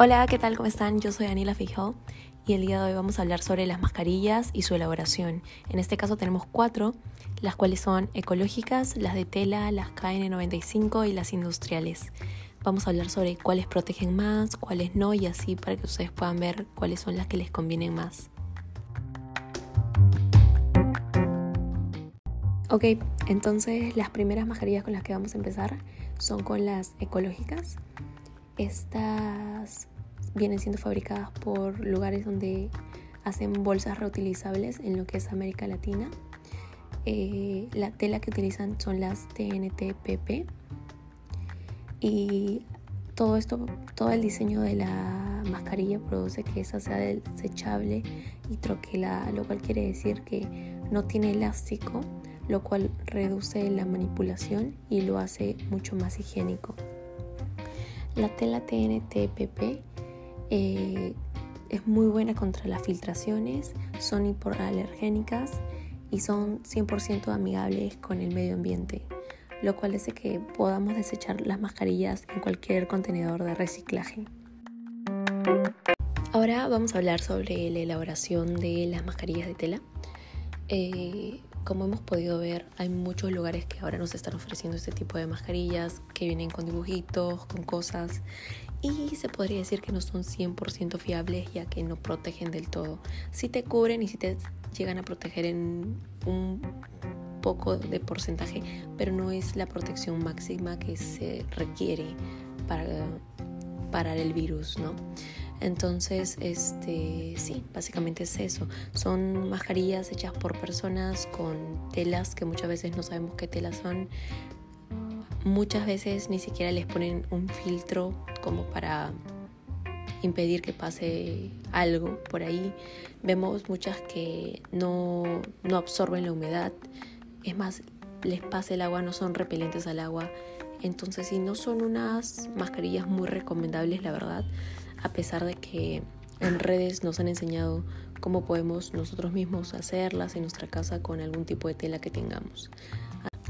Hola, ¿qué tal? ¿Cómo están? Yo soy Anila Fijó y el día de hoy vamos a hablar sobre las mascarillas y su elaboración. En este caso tenemos cuatro, las cuales son ecológicas, las de tela, las KN95 y las industriales. Vamos a hablar sobre cuáles protegen más, cuáles no y así para que ustedes puedan ver cuáles son las que les convienen más. Ok, entonces las primeras mascarillas con las que vamos a empezar son con las ecológicas. Estas vienen siendo fabricadas por lugares donde hacen bolsas reutilizables en lo que es América Latina. Eh, la tela que utilizan son las TNTPP y todo esto, todo el diseño de la mascarilla produce que esa sea desechable y troquelada, lo cual quiere decir que no tiene elástico, lo cual reduce la manipulación y lo hace mucho más higiénico. La tela TNTPP eh, es muy buena contra las filtraciones, son hipoalergénicas y son 100% amigables con el medio ambiente, lo cual hace que podamos desechar las mascarillas en cualquier contenedor de reciclaje. Ahora vamos a hablar sobre la elaboración de las mascarillas de tela. Eh, como hemos podido ver, hay muchos lugares que ahora nos están ofreciendo este tipo de mascarillas que vienen con dibujitos, con cosas y se podría decir que no son 100% fiables ya que no protegen del todo. Sí te cubren y sí te llegan a proteger en un poco de porcentaje, pero no es la protección máxima que se requiere para parar el virus, ¿no? Entonces, este, sí, básicamente es eso. Son mascarillas hechas por personas con telas que muchas veces no sabemos qué telas son. Muchas veces ni siquiera les ponen un filtro como para impedir que pase algo por ahí. Vemos muchas que no, no absorben la humedad. Es más, les pasa el agua, no son repelentes al agua. Entonces, si no son unas mascarillas muy recomendables, la verdad a pesar de que en redes nos han enseñado cómo podemos nosotros mismos hacerlas en nuestra casa con algún tipo de tela que tengamos.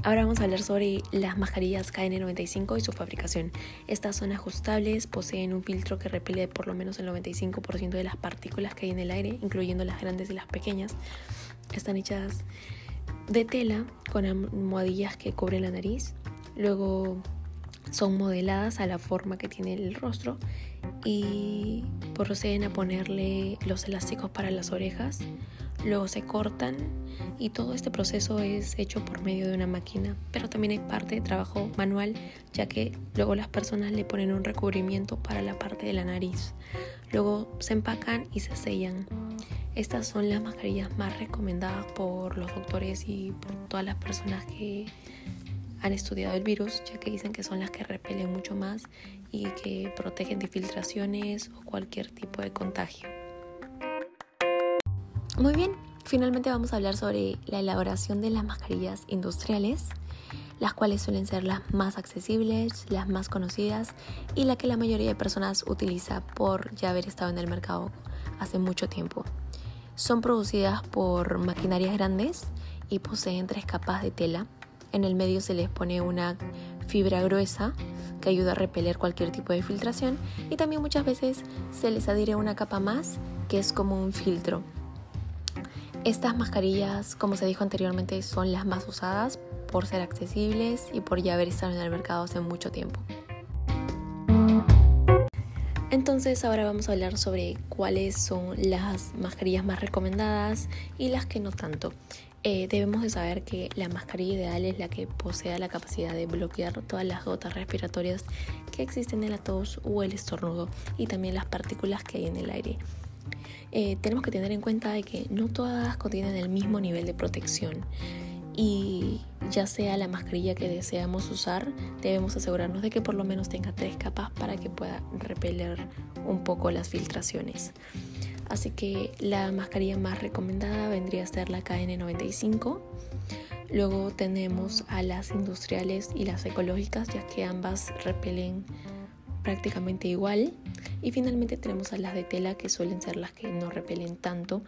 Ahora vamos a hablar sobre las mascarillas KN95 y su fabricación. Estas son ajustables, poseen un filtro que repele por lo menos el 95% de las partículas que hay en el aire, incluyendo las grandes y las pequeñas. Están hechas de tela con almohadillas que cubren la nariz. Luego son modeladas a la forma que tiene el rostro y proceden a ponerle los elásticos para las orejas, luego se cortan y todo este proceso es hecho por medio de una máquina, pero también hay parte de trabajo manual ya que luego las personas le ponen un recubrimiento para la parte de la nariz, luego se empacan y se sellan. Estas son las mascarillas más recomendadas por los doctores y por todas las personas que han estudiado el virus, ya que dicen que son las que repelen mucho más y que protegen de filtraciones o cualquier tipo de contagio. Muy bien, finalmente vamos a hablar sobre la elaboración de las mascarillas industriales, las cuales suelen ser las más accesibles, las más conocidas y la que la mayoría de personas utiliza por ya haber estado en el mercado hace mucho tiempo. Son producidas por maquinarias grandes y poseen tres capas de tela en el medio se les pone una fibra gruesa que ayuda a repeler cualquier tipo de filtración y también muchas veces se les adhiere una capa más que es como un filtro. Estas mascarillas, como se dijo anteriormente, son las más usadas por ser accesibles y por ya haber estado en el mercado hace mucho tiempo. Entonces ahora vamos a hablar sobre cuáles son las mascarillas más recomendadas y las que no tanto. Eh, debemos de saber que la mascarilla ideal es la que posea la capacidad de bloquear todas las gotas respiratorias que existen en la tos o el estornudo y también las partículas que hay en el aire. Eh, tenemos que tener en cuenta de que no todas contienen el mismo nivel de protección y ya sea la mascarilla que deseamos usar, debemos asegurarnos de que por lo menos tenga tres capas para que pueda repeler un poco las filtraciones. Así que la mascarilla más recomendada vendría a ser la KN95. Luego tenemos a las industriales y las ecológicas, ya que ambas repelen prácticamente igual. Y finalmente tenemos a las de tela, que suelen ser las que no repelen tanto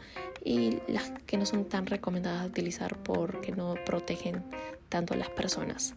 y las que no son tan recomendadas de utilizar porque no protegen tanto a las personas.